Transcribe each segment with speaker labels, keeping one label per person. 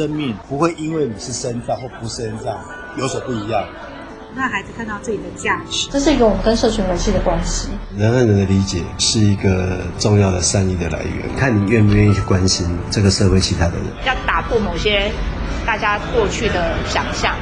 Speaker 1: 生命不会因为你是身障或不是身障有所不一样。
Speaker 2: 让孩子看到自己的价值，
Speaker 3: 这是一个我们跟社群维系的关系。
Speaker 4: 人和人的理解是一个重要的善意的来源，看你愿不愿意去关心这个社会其他的人，
Speaker 5: 要打破某些大家过去的想象。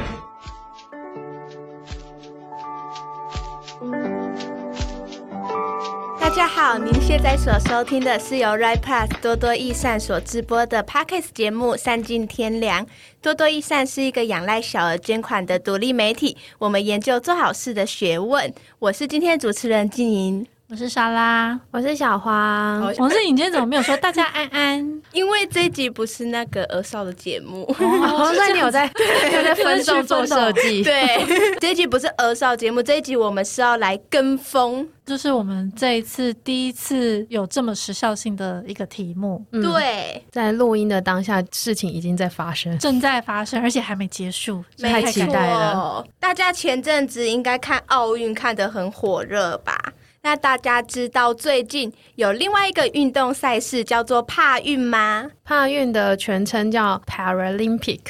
Speaker 6: 大家好，您现在所收听的是由 Right Plus 多多益善所直播的 Podcast 节目《善尽天良》。多多益善是一个仰赖小额捐款的独立媒体，我们研究做好事的学问。我是今天主持人静莹。
Speaker 3: 我是莎拉，
Speaker 7: 我是小黄。
Speaker 3: 黄是你今天怎么没有说大家安安？
Speaker 6: 因为这一集不是那个儿少的节目，
Speaker 7: 哦，所以你有在 有在分众做设计。
Speaker 6: 对，这一集不是儿少节目，这一集我们是要来跟风，
Speaker 3: 就是我们这一次第一次有这么时效性的一个题目。
Speaker 6: 嗯、对，
Speaker 7: 在录音的当下，事情已经在发生，
Speaker 3: 正在发生，而且还没结束，
Speaker 7: 太期待了。
Speaker 6: 大家前阵子应该看奥运看得很火热吧？那大家知道最近有另外一个运动赛事叫做帕运吗？
Speaker 7: 帕运的全称叫 Paralympic，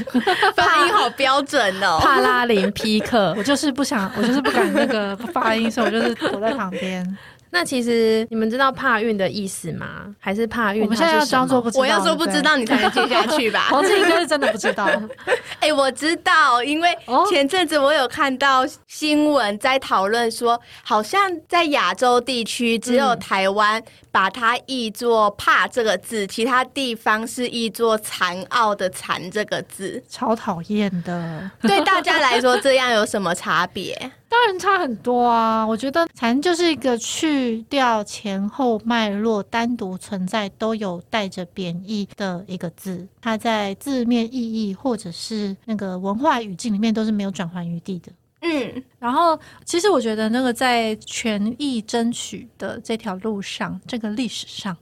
Speaker 6: 发音好标准哦。
Speaker 7: 帕拉林匹克，
Speaker 3: 我就是不想，我就是不敢那个发音，所以我就是躲在旁边。
Speaker 7: 那其实你们知道怕孕的意思吗？还是怕孕？
Speaker 3: 我们现在要装作不知道。
Speaker 6: 我要说不知道，你才能接下去吧？
Speaker 3: 黄志应该是真的不知道。
Speaker 6: 哎、欸，我知道，因为前阵子我有看到新闻在讨论说，好像在亚洲地区只有台湾把它译作“怕”这个字，其他地方是译作“残奥”的“残”这个字，
Speaker 3: 超讨厌的。
Speaker 6: 对大家来说，这样有什么差别？
Speaker 3: 当然差很多啊！我觉得“残”就是一个去掉前后脉络、单独存在都有带着贬义的一个字，它在字面意义或者是那个文化语境里面都是没有转换余地的。
Speaker 6: 嗯，
Speaker 3: 然后其实我觉得那个在权益争取的这条路上，这个历史上。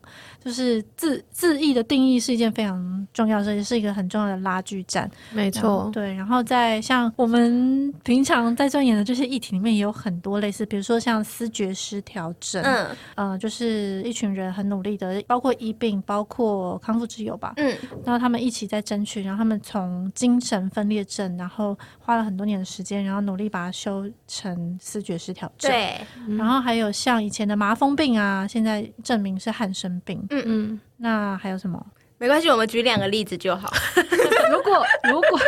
Speaker 3: 就是字字义的定义是一件非常重要的事情，是一个很重要的拉锯战。
Speaker 7: 没错，
Speaker 3: 对。然后在像我们平常在钻研的这些议题里面，也有很多类似，比如说像思觉失调症，嗯，呃，就是一群人很努力的，包括医病，包括康复之友吧，嗯，然后他们一起在争取，然后他们从精神分裂症，然后花了很多年的时间，然后努力把它修成思觉失调症。
Speaker 6: 对。
Speaker 3: 然后还有像以前的麻风病啊，现在证明是汉生病。
Speaker 6: 嗯嗯，
Speaker 3: 那还有什么？
Speaker 6: 没关系，我们举两个例子就好。
Speaker 3: 如果如果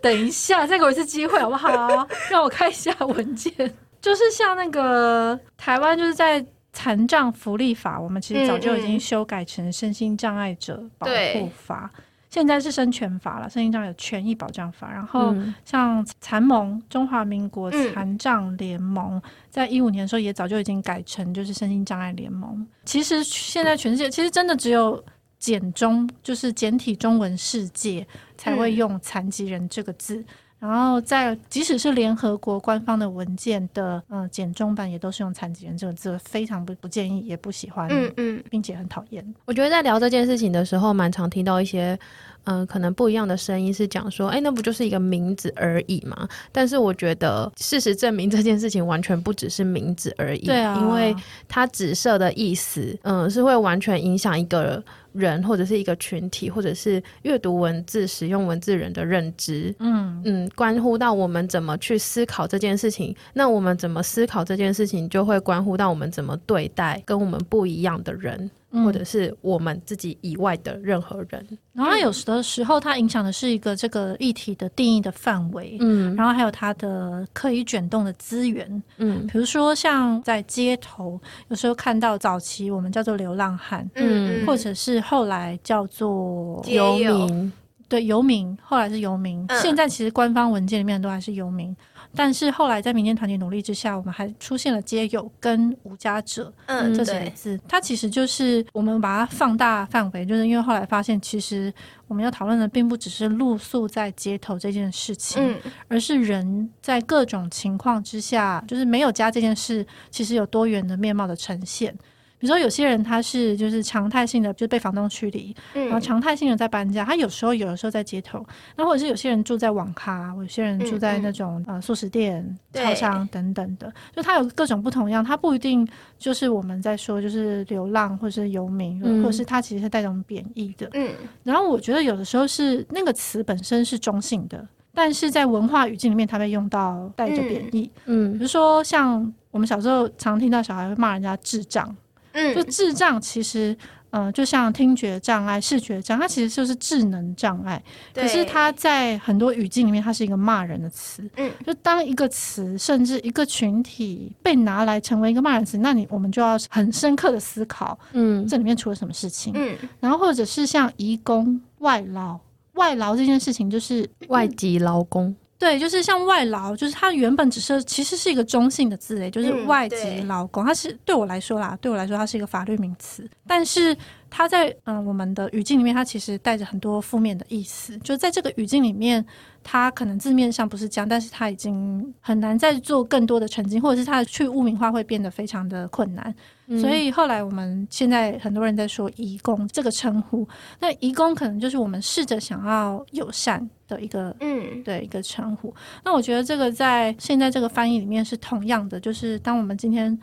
Speaker 3: 等一下再给我一次机会好不好？让我看一下文件。就是像那个台湾，就是在残障福利法，我们其实早就已经修改成身心障碍者保护法。嗯嗯现在是生权法了，身心障碍有权益保障法。然后像残盟，中华民国残障联盟，嗯、在一五年的时候也早就已经改成就是身心障碍联盟。其实现在全世界其实真的只有简中，就是简体中文世界才会用残疾人这个字。嗯然后在即使是联合国官方的文件的嗯简中版也都是用残疾人这个字，非常不不建议也不喜欢，嗯嗯，并且很讨厌。
Speaker 7: 我觉得在聊这件事情的时候，蛮常听到一些嗯可能不一样的声音，是讲说，哎，那不就是一个名字而已嘛？但是我觉得事实证明这件事情完全不只是名字而已，
Speaker 3: 对啊，
Speaker 7: 因为它指涉的意思，嗯，是会完全影响一个。人或者是一个群体，或者是阅读文字、使用文字人的认知，嗯嗯，关乎到我们怎么去思考这件事情。那我们怎么思考这件事情，就会关乎到我们怎么对待跟我们不一样的人。或者是我们自己以外的任何人，嗯、
Speaker 3: 然后它有的时候它影响的是一个这个议题的定义的范围，嗯，然后还有它的可以卷动的资源，嗯，比如说像在街头，有时候看到早期我们叫做流浪汉，嗯，或者是后来叫做
Speaker 7: 游民，
Speaker 3: 对，游民，后来是游民，嗯、现在其实官方文件里面都还是游民。但是后来在民间团体努力之下，我们还出现了“街友”跟“无家者”嗯这几个字。它其实就是我们把它放大范围，就是因为后来发现，其实我们要讨论的并不只是露宿在街头这件事情，嗯、而是人在各种情况之下，就是没有家这件事，其实有多元的面貌的呈现。比如说有些人他是就是常态性的就被房东驱离，嗯、然后常态性的在搬家，他有时候有的时候在街头，那或者是有些人住在网咖，有些人住在那种、嗯、呃素食店、超商等等的，就他有各种不同样，他不一定就是我们在说就是流浪或者是游民，嗯、或者是他其实是带种贬义的。嗯，然后我觉得有的时候是那个词本身是中性的，但是在文化语境里面，它被用到带着贬义。嗯，比如说像我们小时候常听到小孩会骂人家智障。嗯，就智障其实，嗯、呃，就像听觉障碍、视觉障碍，它其实就是智能障碍。可是它在很多语境里面，它是一个骂人的词。嗯，就当一个词，甚至一个群体被拿来成为一个骂人词，那你我们就要很深刻的思考，嗯，这里面出了什么事情？嗯，然后或者是像移工、外劳、外劳这件事情，就是
Speaker 7: 外籍劳工。
Speaker 3: 对，就是像外劳，就是它原本只是其实是一个中性的字诶，就是外籍劳工，嗯、它是对我来说啦，对我来说它是一个法律名词，但是它在嗯、呃、我们的语境里面，它其实带着很多负面的意思，就在这个语境里面，它可能字面上不是这样，但是它已经很难再做更多的澄清，或者是它的去污名化会变得非常的困难。所以后来我们现在很多人在说“移工”这个称呼，那“移工”可能就是我们试着想要友善的一个嗯对一个称呼。那我觉得这个在现在这个翻译里面是同样的，就是当我们今天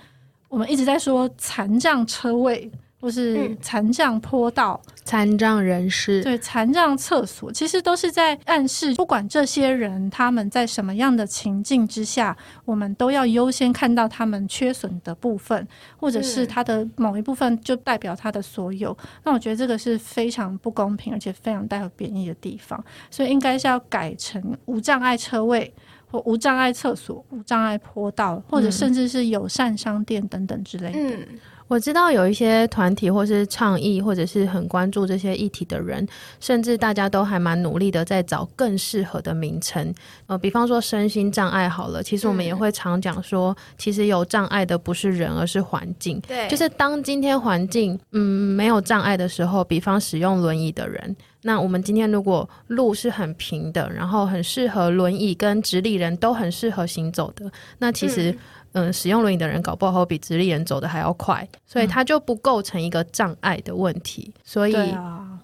Speaker 3: 我们一直在说残障车位。或是残障坡道、
Speaker 7: 残、嗯、障人士，
Speaker 3: 对残障厕所，其实都是在暗示，不管这些人他们在什么样的情境之下，我们都要优先看到他们缺损的部分，或者是他的某一部分就代表他的所有。嗯、那我觉得这个是非常不公平，而且非常带有贬义的地方，所以应该是要改成无障碍车位或无障碍厕所、无障碍坡道，或者甚至是友善商店等等之类的。嗯
Speaker 7: 我知道有一些团体或是倡议，或者是很关注这些议题的人，甚至大家都还蛮努力的在找更适合的名称。呃，比方说身心障碍好了，其实我们也会常讲说，其实有障碍的不是人，而是环境。对，就是当今天环境嗯没有障碍的时候，比方使用轮椅的人，那我们今天如果路是很平的，然后很适合轮椅跟直立人都很适合行走的，那其实。嗯嗯，使用轮椅的人搞不好比直立人走的还要快，所以他就不构成一个障碍的问题。嗯、所以，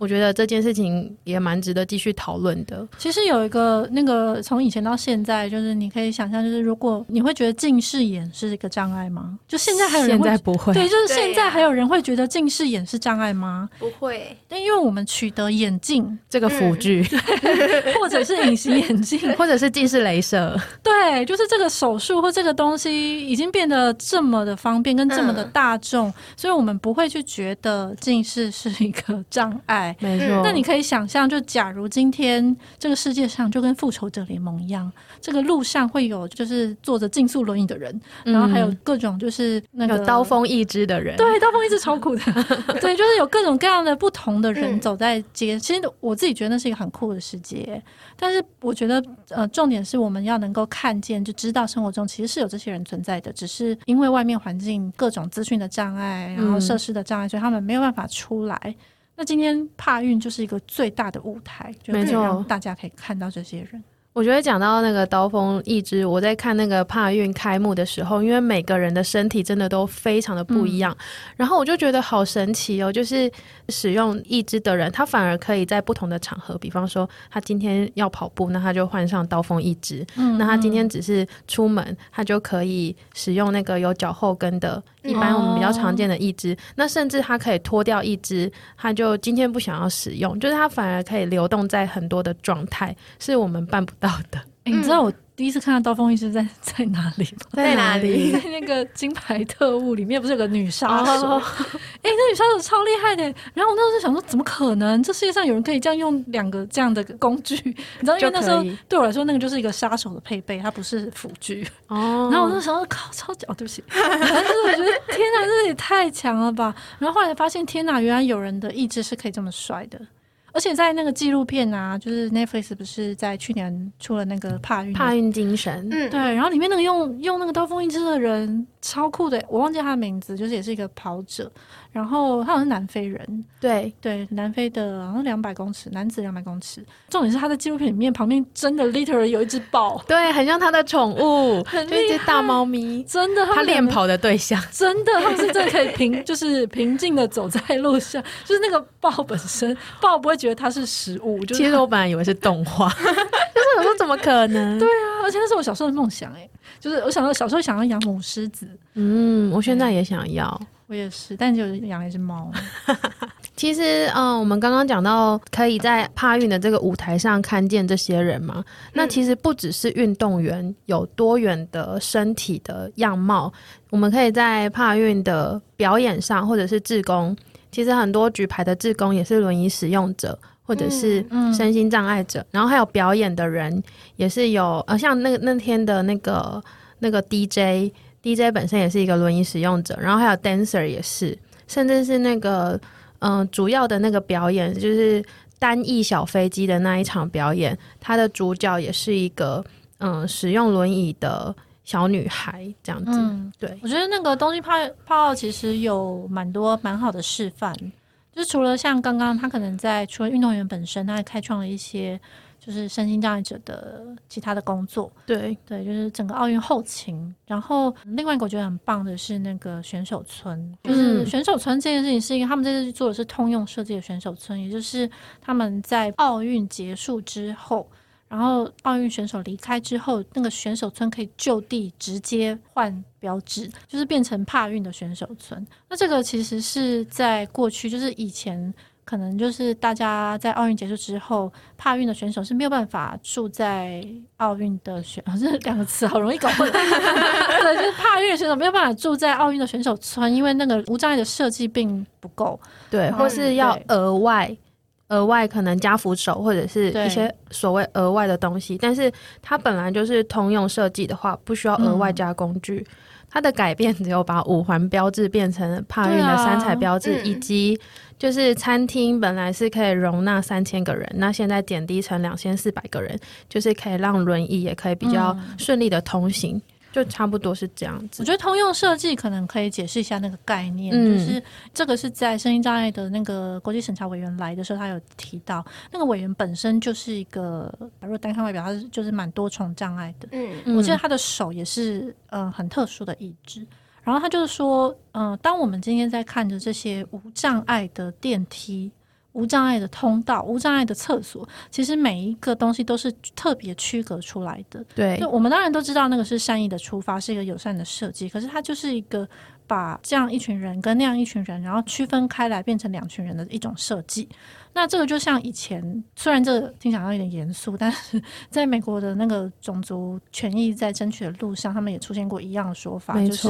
Speaker 7: 我觉得这件事情也蛮值得继续讨论的。
Speaker 3: 其实有一个那个从以前到现在，就是你可以想象，就是如果你会觉得近视眼是一个障碍吗？就现在还有人会
Speaker 7: 现在不会？
Speaker 3: 对，就是现在还有人会觉得近视眼是障碍吗？
Speaker 6: 不会，
Speaker 3: 但因为我们取得眼镜
Speaker 7: 这个辅具，
Speaker 3: 嗯、或者是隐形眼镜，
Speaker 7: 或者是近视雷射，
Speaker 3: 对，就是这个手术或这个东西。已经变得这么的方便跟这么的大众，嗯、所以我们不会去觉得近视是一个障碍。
Speaker 7: 没错。
Speaker 3: 那你可以想象，就假如今天这个世界上就跟复仇者联盟一样，这个路上会有就是坐着竞速轮椅的人，嗯、然后还有各种就是那个
Speaker 7: 刀锋意志的人。
Speaker 3: 对，刀锋意志超酷的。对，就是有各种各样的不同的人走在街。嗯、其实我自己觉得那是一个很酷的世界。但是我觉得，呃，重点是我们要能够看见，就知道生活中其实是有这些人存在的，只是因为外面环境各种资讯的障碍，然后设施的障碍，所以他们没有办法出来。那今天帕运就是一个最大的舞台，就让大家可以看到这些人。
Speaker 7: 我觉得讲到那个刀锋义肢，我在看那个帕运开幕的时候，因为每个人的身体真的都非常的不一样，嗯、然后我就觉得好神奇哦，就是使用义肢的人，他反而可以在不同的场合，比方说他今天要跑步，那他就换上刀锋义肢；嗯、那他今天只是出门，他就可以使用那个有脚后跟的，一般我们比较常见的义肢。哦、那甚至他可以脱掉义肢，他就今天不想要使用，就是他反而可以流动在很多的状态，是我们办不到的，
Speaker 3: 欸、你知道我第一次看到刀锋义肢在 在哪里吗？
Speaker 7: 在哪里？
Speaker 3: 在那个金牌特务里面，不是有个女杀手？哎、哦欸，那女杀手超厉害的。然后我那时候就想说，怎么可能？这世界上有人可以这样用两个这样的工具？你知道，因为那时候对我来说，那个就是一个杀手的配备，它不是辅具。哦。然后我就想说，靠，超级哦！对不起。但是我觉得，天哪，这也太强了吧！然后后来发现，天哪，原来有人的意志是可以这么帅的。而且在那个纪录片啊，就是 Netflix 不是在去年出了那个帕运
Speaker 7: 帕运精神，
Speaker 3: 嗯，对，然后里面那个用用那个刀锋意志的人，超酷的，我忘记他的名字，就是也是一个跑者，然后他好像是南非人，
Speaker 7: 对
Speaker 3: 对，南非的，好像两百公尺，男子两百公尺。重点是他在纪录片里面旁边真的 literally 有一只豹，
Speaker 7: 对，很像他的宠物，
Speaker 3: 很
Speaker 7: 就一只大猫咪，
Speaker 3: 真的，
Speaker 7: 他练跑的对象，
Speaker 3: 真的，他们是真的可以平，就是平静的走在路上，就是那个豹本身，豹不会觉得它是食物。就是、
Speaker 7: 其实我本来以为是动画，就是我说怎么可能？
Speaker 3: 对啊，而且那是我小时候的梦想哎。就是我想到小时候想要养母狮子，
Speaker 7: 嗯，我现在也想要，
Speaker 3: 我也是，但就养了一只猫。
Speaker 7: 其实，嗯，我们刚刚讲到可以在帕运的这个舞台上看见这些人嘛，嗯、那其实不只是运动员有多元的身体的样貌，我们可以在帕运的表演上，或者是志工，其实很多举牌的志工也是轮椅使用者。或者是身心障碍者，嗯嗯、然后还有表演的人也是有，呃，像那那天的那个那个 DJ DJ 本身也是一个轮椅使用者，然后还有 dancer 也是，甚至是那个嗯、呃、主要的那个表演就是单翼小飞机的那一场表演，它的主角也是一个嗯、呃、使用轮椅的小女孩这样子。嗯、对，
Speaker 3: 我觉得那个东京泡泡其实有蛮多蛮好的示范。就是除了像刚刚他可能在除了运动员本身，他还开创了一些就是身心障碍者的其他的工作。
Speaker 7: 对
Speaker 3: 对，就是整个奥运后勤。然后另外一个我觉得很棒的是那个选手村，就是选手村这件事情是因为他们这次做的是通用设计的选手村，也就是他们在奥运结束之后。然后奥运选手离开之后，那个选手村可以就地直接换标志，就是变成帕运的选手村。那这个其实是在过去，就是以前可能就是大家在奥运结束之后，帕运的选手是没有办法住在奥运的选，这两个词好容易搞混。对，就是帕运选手没有办法住在奥运的选手村，因为那个无障碍的设计并不够，
Speaker 7: 对，或是要额外。额外可能加扶手或者是一些所谓额外的东西，但是它本来就是通用设计的话，不需要额外加工具。嗯、它的改变只有把五环标志变成帕运的三彩标志，啊、以及就是餐厅本来是可以容纳三千个人，嗯、那现在减低成两千四百个人，就是可以让轮椅也可以比较顺利的通行。嗯就差不多是这样子。
Speaker 3: 我觉得通用设计可能可以解释一下那个概念，嗯、就是这个是在声音障碍的那个国际审查委员来的时候，他有提到，那个委员本身就是一个，如果单看外表，他是就是蛮多重障碍的。嗯，我记得他的手也是呃很特殊的义肢，然后他就是说，嗯、呃，当我们今天在看着这些无障碍的电梯。无障碍的通道，无障碍的厕所，其实每一个东西都是特别区隔出来的。
Speaker 7: 对，
Speaker 3: 就我们当然都知道那个是善意的出发，是一个友善的设计，可是它就是一个把这样一群人跟那样一群人，然后区分开来变成两群人的一种设计。那这个就像以前，虽然这个听起来有点严肃，但是在美国的那个种族权益在争取的路上，他们也出现过一样的说法，就是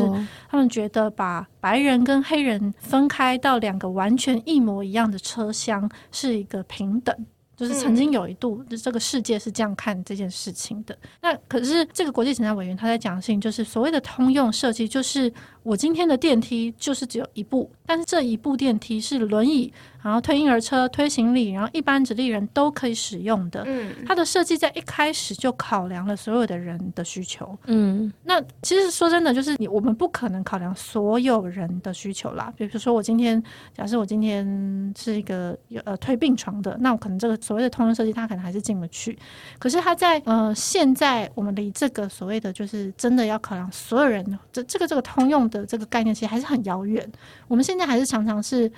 Speaker 3: 他们觉得把白人跟黑人分开到两个完全一模一样的车厢是一个平等。就是曾经有一度，就这个世界是这样看这件事情的。那可是这个国际审查委员他在讲的事情，就是所谓的通用设计，就是我今天的电梯就是只有一部，但是这一部电梯是轮椅，然后推婴儿车、推行李，然后一般直立人都可以使用的。嗯，它的设计在一开始就考量了所有的人的需求。嗯，那其实说真的，就是你我们不可能考量所有人的需求啦。比如说我今天，假设我今天是一个有呃推病床的，那我可能这个。所谓的通用设计，它可能还是进不去。可是它在呃，现在我们离这个所谓的就是真的要考量所有人，这这个这个通用的这个概念，其实还是很遥远。我们现在还是常常是。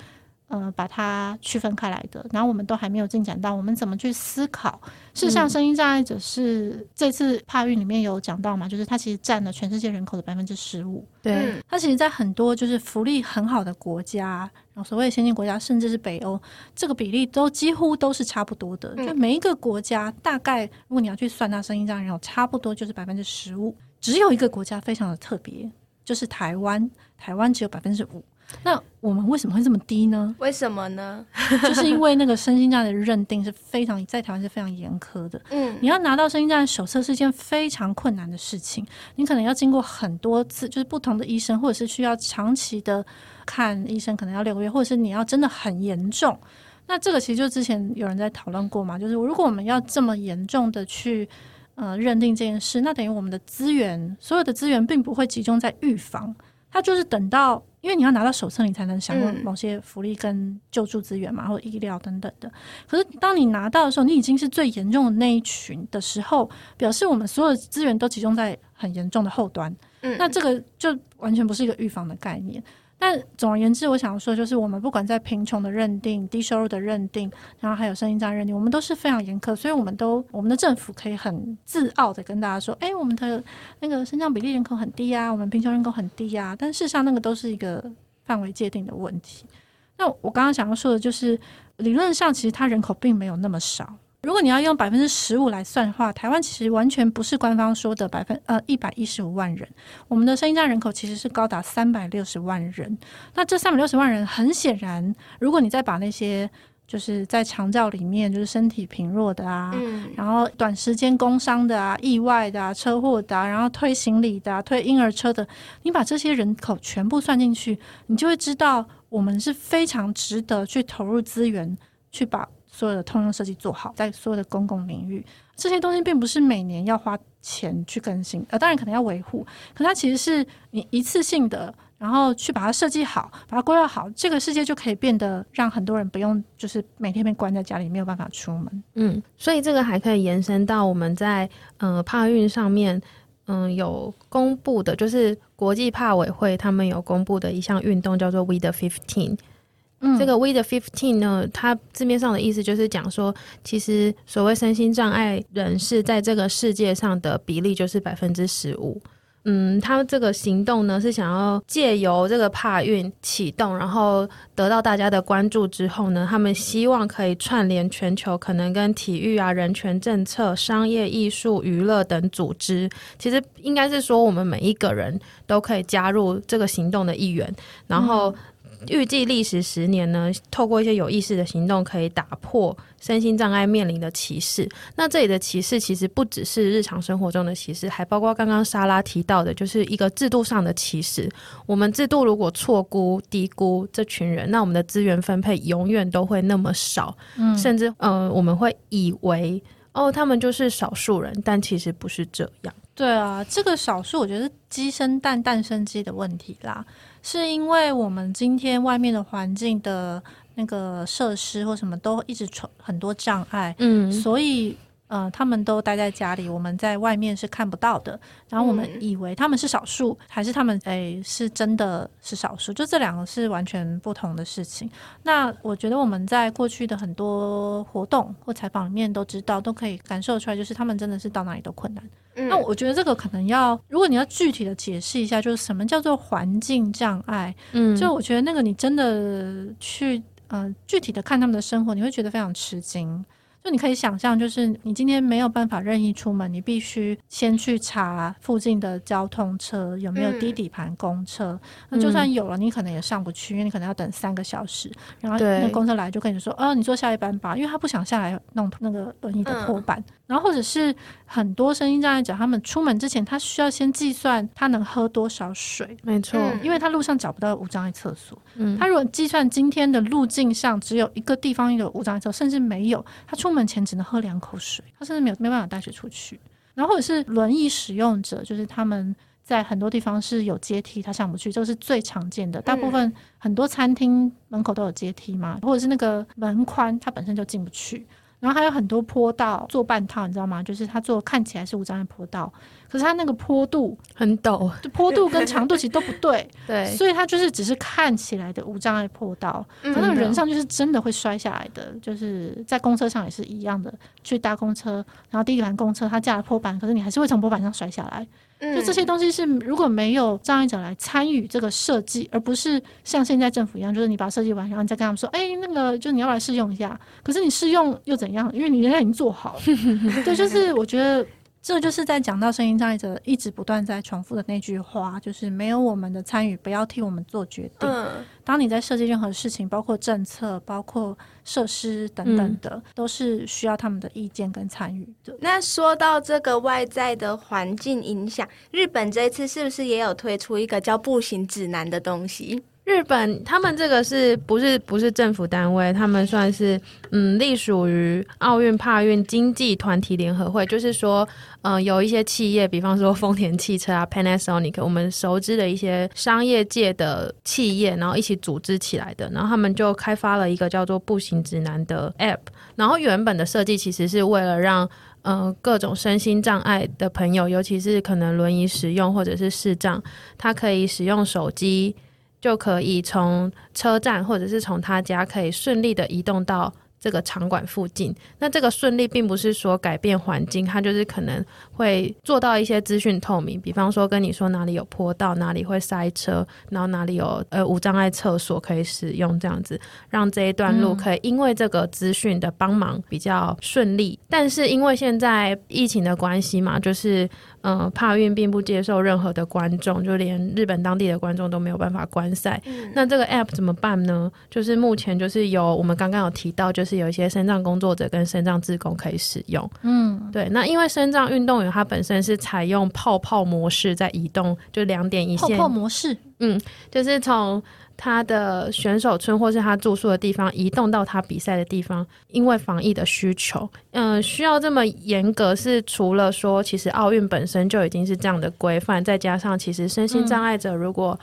Speaker 3: 呃，把它区分开来的，然后我们都还没有进展到我们怎么去思考。事实上，声音障碍者是、嗯、这次帕运里面有讲到嘛，就是它其实占了全世界人口的百分之十五。
Speaker 7: 对，
Speaker 3: 它其实，在很多就是福利很好的国家，然后所谓先进国家，甚至是北欧，这个比例都几乎都是差不多的。嗯、就每一个国家，大概如果你要去算它声音障碍人口，差不多就是百分之十五。只有一个国家非常的特别，就是台湾，台湾只有百分之五。那我们为什么会这么低呢？
Speaker 6: 为什么呢？
Speaker 3: 就是因为那个身心障碍的认定是非常在台湾是非常严苛的。嗯，你要拿到身心障碍手册是一件非常困难的事情，你可能要经过很多次，就是不同的医生，或者是需要长期的看医生，可能要六个月，或者是你要真的很严重。那这个其实就之前有人在讨论过嘛，就是如果我们要这么严重的去。呃认定这件事，那等于我们的资源，所有的资源并不会集中在预防，它就是等到，因为你要拿到手册，你才能享用某些福利跟救助资源嘛，或者医疗等等的。可是当你拿到的时候，你已经是最严重的那一群的时候，表示我们所有的资源都集中在很严重的后端。嗯，那这个就完全不是一个预防的概念。但总而言之，我想说，就是我们不管在贫穷的认定、低收入的认定，然后还有身心障碍认定，我们都是非常严苛。所以，我们都我们的政府可以很自傲的跟大家说：“哎，我们的那个身障比例人口很低啊，我们贫穷人口很低啊。”但事实上，那个都是一个范围界定的问题。那我刚刚想要说的就是，理论上其实它人口并没有那么少。如果你要用百分之十五来算的话，台湾其实完全不是官方说的百分呃一百一十五万人。我们的身心障人口其实是高达三百六十万人。那这三百六十万人，很显然，如果你再把那些就是在长照里面就是身体贫弱的啊，嗯、然后短时间工伤的啊、意外的啊、车祸的啊，然后推行李的、啊、推婴儿车的，你把这些人口全部算进去，你就会知道我们是非常值得去投入资源去把。所有的通用设计做好，在所有的公共领域，这些东西并不是每年要花钱去更新，呃，当然可能要维护，可它其实是你一次性的，然后去把它设计好，把它规划好，这个世界就可以变得让很多人不用就是每天被关在家里，没有办法出门。
Speaker 7: 嗯，所以这个还可以延伸到我们在呃帕运上面，嗯、有公布的，就是国际帕委会他们有公布的一项运动叫做 We the Fifteen。这个 We the Fifteen 呢，它字面上的意思就是讲说，其实所谓身心障碍人士在这个世界上的比例就是百分之十五。嗯，他们这个行动呢是想要借由这个帕运启动，然后得到大家的关注之后呢，他们希望可以串联全球可能跟体育啊、人权政策、商业、艺术、娱乐等组织，其实应该是说我们每一个人都可以加入这个行动的一员，然后。嗯预计历时十年呢，透过一些有意识的行动，可以打破身心障碍面临的歧视。那这里的歧视其实不只是日常生活中的歧视，还包括刚刚莎拉提到的，就是一个制度上的歧视。我们制度如果错估、低估这群人，那我们的资源分配永远都会那么少。嗯，甚至呃，我们会以为哦，他们就是少数人，但其实不是这样。
Speaker 3: 对啊，这个少数我觉得是鸡生蛋，蛋生鸡的问题啦。是因为我们今天外面的环境的那个设施或什么都一直存很多障碍，嗯，所以呃，他们都待在家里，我们在外面是看不到的。然后我们以为他们是少数，嗯、还是他们诶、欸、是真的是少数？就这两个是完全不同的事情。那我觉得我们在过去的很多活动或采访里面都知道，都可以感受出来，就是他们真的是到哪里都困难。嗯、那我觉得这个可能要，如果你要具体的解释一下，就是什么叫做环境障碍？嗯，就我觉得那个你真的去呃具体的看他们的生活，你会觉得非常吃惊。就你可以想象，就是你今天没有办法任意出门，你必须先去查附近的交通车有没有低底盘公车。嗯、那就算有了，你可能也上不去，因为你可能要等三个小时。然后那公车来就跟你说：“哦、呃，你坐下一班吧。”因为他不想下来弄那个轮椅的托板。嗯、然后或者是很多声音障碍者，他们出门之前，他需要先计算他能喝多少水。
Speaker 7: 没错，
Speaker 3: 因为他路上找不到无障碍厕所。嗯，他如果计算今天的路径上只有一个地方有无障碍厕所，甚至没有，他出门前只能喝两口水，他甚至没有没办法带水出去。然后或者是轮椅使用者，就是他们在很多地方是有阶梯，他上不去，这是最常见的。大部分很多餐厅门口都有阶梯嘛，或者是那个门宽，它本身就进不去。然后还有很多坡道做半套，你知道吗？就是他做看起来是无障碍坡道，可是它那个坡度
Speaker 7: 很陡，
Speaker 3: 坡度跟长度其实都不对，
Speaker 7: 对，
Speaker 3: 所以它就是只是看起来的无障碍坡道，可那个人上就是真的会摔下来的，就是在公车上也是一样的，去搭公车，然后第一班公车它架了坡板，可是你还是会从坡板上摔下来。就这些东西是如果没有障碍者来参与这个设计，而不是像现在政府一样，就是你把它设计完，然后你再跟他们说，哎，那个就你要来试用一下。可是你试用又怎样？因为你人家已经做好了。对，就是我觉得。这就是在讲到声音障碍者一直不断在重复的那句话，就是没有我们的参与，不要替我们做决定。嗯，当你在设计任何事情，包括政策、包括设施等等的，嗯、都是需要他们的意见跟参与的。
Speaker 6: 那说到这个外在的环境影响，日本这一次是不是也有推出一个叫步行指南的东西？
Speaker 7: 日本他们这个是不是不是政府单位？他们算是嗯，隶属于奥运帕运经济团体联合会，就是说，嗯、有一些企业，比方说丰田汽车啊、Panasonic，我们熟知的一些商业界的企业，然后一起组织起来的，然后他们就开发了一个叫做步行指南的 App，然后原本的设计其实是为了让嗯、各种身心障碍的朋友，尤其是可能轮椅使用或者是视障，他可以使用手机。就可以从车站或者是从他家可以顺利的移动到这个场馆附近。那这个顺利并不是说改变环境，它就是可能会做到一些资讯透明，比方说跟你说哪里有坡道，哪里会塞车，然后哪里有呃无障碍厕所可以使用，这样子让这一段路可以因为这个资讯的帮忙比较顺利。嗯。但是因为现在疫情的关系嘛，就是。嗯，帕运并不接受任何的观众，就连日本当地的观众都没有办法观赛。嗯。那这个 app 怎么办呢？就是目前就是有我们刚刚有提到，就是有一些身障工作者跟身障志工可以使用。嗯，对。那因为身障运动员他本身是采用泡泡模式在移动，就两点一线。
Speaker 3: 泡泡模式。
Speaker 7: 嗯，就是从。他的选手村或是他住宿的地方移动到他比赛的地方，因为防疫的需求，嗯、呃，需要这么严格，是除了说其实奥运本身就已经是这样的规范，再加上其实身心障碍者如果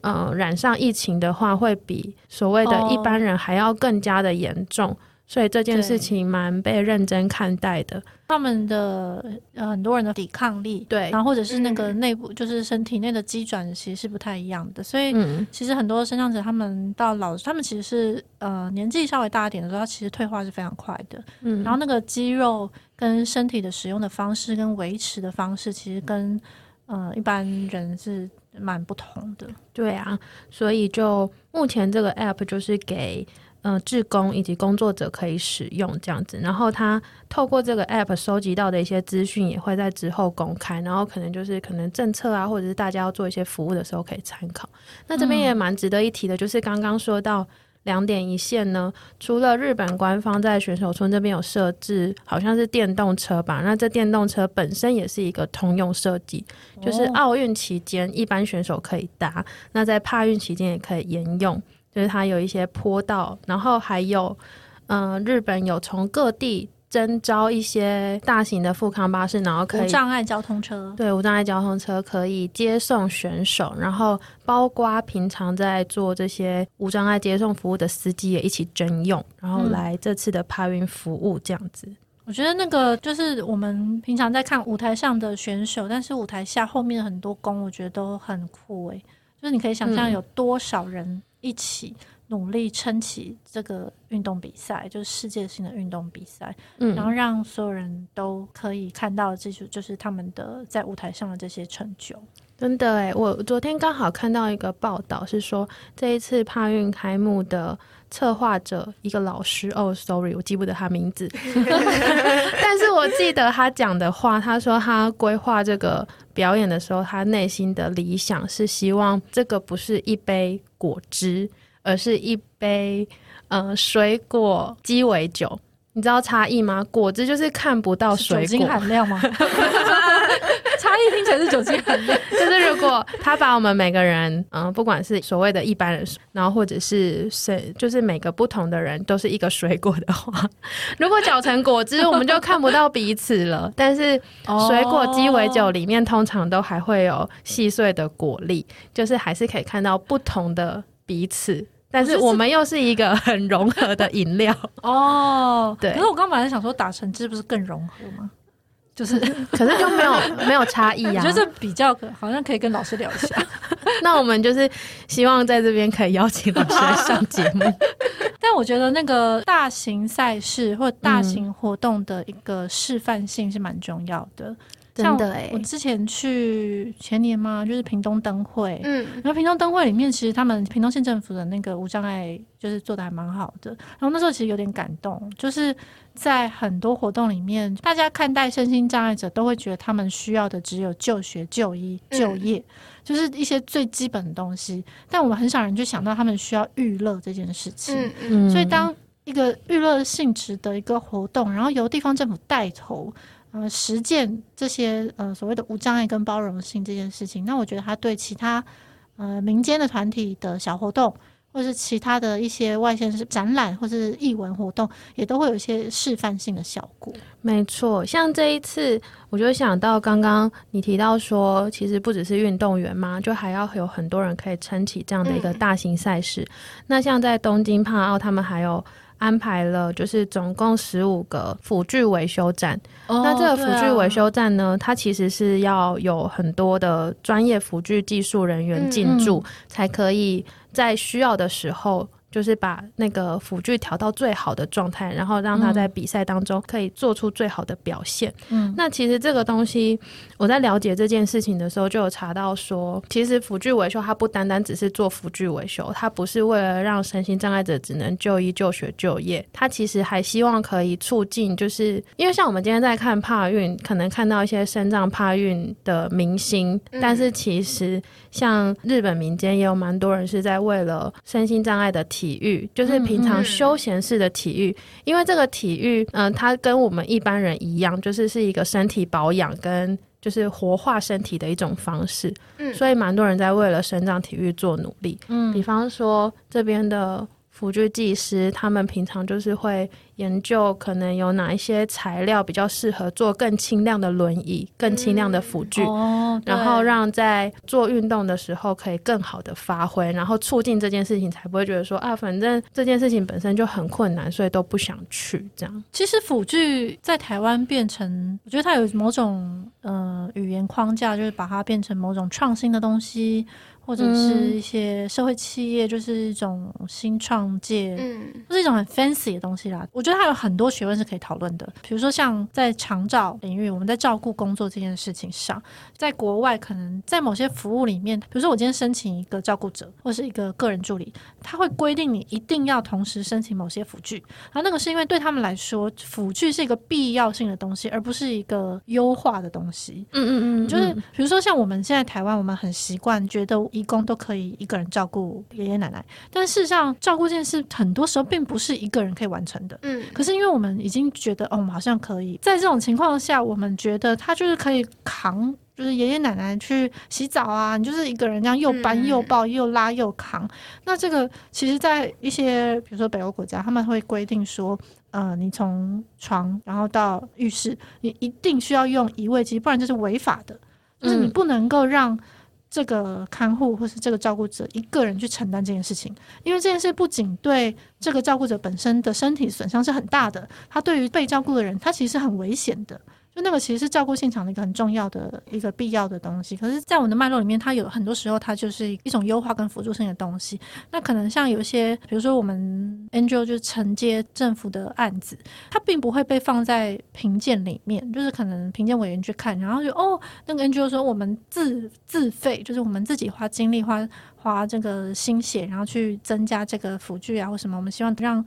Speaker 7: 嗯、呃、染上疫情的话，会比所谓的一般人还要更加的严重。所以这件事情蛮被认真看待的。
Speaker 3: 他们的呃很多人的抵抗力，对，然后或者是那个内部，就是身体内的机转，其实是不太一样的。所以其实很多身障者，他们到老，他们其实是呃年纪稍微大一点的时候，他其实退化是非常快的。嗯，然后那个肌肉跟身体的使用的方式跟维持的方式，其实跟呃一般人是蛮不同的。
Speaker 7: 对啊，所以就目前这个 app 就是给。嗯、呃，志工以及工作者可以使用这样子，然后他透过这个 app 收集到的一些资讯也会在之后公开，然后可能就是可能政策啊，或者是大家要做一些服务的时候可以参考。那这边也蛮值得一提的，就是刚刚说到两点一线呢，除了日本官方在选手村这边有设置，好像是电动车吧，那这电动车本身也是一个通用设计，就是奥运期间一般选手可以搭，那在帕运期间也可以沿用。就是它有一些坡道，然后还有，嗯、呃，日本有从各地征招一些大型的富康巴士，然后可以
Speaker 3: 无障碍交通车，
Speaker 7: 对，无障碍交通车可以接送选手，然后包括平常在做这些无障碍接送服务的司机也一起征用，然后来这次的帕运服务这样子。
Speaker 3: 我觉得那个就是我们平常在看舞台上的选手，但是舞台下后面的很多工，我觉得都很酷诶。就是你可以想象有多少人、嗯。一起努力撑起这个运动比赛，就是世界性的运动比赛，嗯，然后让所有人都可以看到，这就就是他们的在舞台上的这些成就。
Speaker 7: 真的诶，我昨天刚好看到一个报道，是说这一次帕运开幕的策划者一个老师，哦，sorry，我记不得他名字，但是我记得他讲的话，他说他规划这个表演的时候，他内心的理想是希望这个不是一杯果汁，而是一杯呃水果鸡尾酒。你知道差异吗？果汁就是看不到水果
Speaker 3: 酒精含量吗？差异听起来是酒精含量。
Speaker 7: 就是如果他把我们每个人，嗯，不管是所谓的一般人，然后或者是谁，就是每个不同的人都是一个水果的话，如果搅成果汁，我们就看不到彼此了。但是水果鸡尾酒里面通常都还会有细碎的果粒，就是还是可以看到不同的彼此。但是我们又是一个很融合的饮料
Speaker 3: 哦，对。可是我刚本来想说打成汁不是更融合吗？就是，
Speaker 7: 可是就没有没有差异啊。
Speaker 3: 就是比较可好像可以跟老师聊一下。
Speaker 7: 那我们就是希望在这边可以邀请老师来上节目。
Speaker 3: 但我觉得那个大型赛事或大型活动的一个示范性是蛮重要的。真的哎，我之前去前年嘛，就是屏东灯会，嗯，然后屏东灯会里面，其实他们屏东县政府的那个无障碍就是做的还蛮好的。然后那时候其实有点感动，就是在很多活动里面，大家看待身心障碍者都会觉得他们需要的只有就学、就医、就业，嗯，就是一些最基本的东西。但我们很少人就想到他们需要娱乐这件事情。嗯嗯，所以当一个娱乐性质的一个活动，然后由地方政府带头。呃，实践这些呃所谓的无障碍跟包容性这件事情，那我觉得它对其他呃民间的团体的小活动。或是其他的一些外县市展览，或是艺文活动，也都会有一些示范性的效果。
Speaker 7: 没错，像这一次，我就想到刚刚你提到说，其实不只是运动员嘛，就还要有很多人可以撑起这样的一个大型赛事。嗯、那像在东京帕奥，他们还有安排了，就是总共十五个辅具维修站。那这个辅具维修站呢，它其实是要有很多的专业辅具技术人员进驻，才可以。在需要的时候，就是把那个辅具调到最好的状态，然后让他在比赛当中可以做出最好的表现。嗯，那其实这个东西，我在了解这件事情的时候，就有查到说，其实辅具维修它不单单只是做辅具维修，它不是为了让身心障碍者只能就医、就学、就业，它其实还希望可以促进，就是因为像我们今天在看帕运，可能看到一些身障帕运的明星，但是其实像日本民间也有蛮多人是在为了身心障碍的体体育就是平常休闲式的体育，因为这个体育，嗯、呃，它跟我们一般人一样，就是是一个身体保养跟就是活化身体的一种方式。嗯，所以蛮多人在为了生长体育做努力。嗯，比方说这边的辅具技师，他们平常就是会。研究可能有哪一些材料比较适合做更轻量的轮椅、更轻量的辅具，嗯哦、然后让在做运动的时候可以更好的发挥，然后促进这件事情，才不会觉得说啊，反正这件事情本身就很困难，所以都不想去这样。
Speaker 3: 其实辅具在台湾变成，我觉得它有某种呃语言框架，就是把它变成某种创新的东西。或者是一些社会企业，就是一种新创界，嗯，就是一种很 fancy 的东西啦。我觉得它有很多学问是可以讨论的。比如说，像在长照领域，我们在照顾工作这件事情上，在国外可能在某些服务里面，比如说我今天申请一个照顾者或是一个个人助理，他会规定你一定要同时申请某些辅具。然后那个是因为对他们来说，辅具是一个必要性的东西，而不是一个优化的东西。嗯嗯嗯，就是比如说像我们现在台湾，我们很习惯觉得。义工都可以一个人照顾爷爷奶奶，但事实上，照顾这件事很多时候并不是一个人可以完成的。嗯，可是因为我们已经觉得，哦，我们好像可以在这种情况下，我们觉得他就是可以扛，就是爷爷奶奶去洗澡啊，你就是一个人这样又搬又抱又拉又扛。嗯、那这个其实，在一些比如说北欧国家，他们会规定说，呃，你从床然后到浴室，你一定需要用移位机，不然就是违法的，就是你不能够让。这个看护或是这个照顾者一个人去承担这件事情，因为这件事不仅对这个照顾者本身的身体损伤是很大的，他对于被照顾的人，他其实是很危险的。就那个其实是照顾现场的一个很重要的一个必要的东西，可是，在我们的脉络里面，它有很多时候它就是一种优化跟辅助性的东西。那可能像有一些，比如说我们 NGO 就承接政府的案子，它并不会被放在评鉴里面，就是可能评鉴委员去看，然后就哦，那个 NGO 说我们自自费，就是我们自己花精力花花这个心血，然后去增加这个辅具啊或什么，我们希望让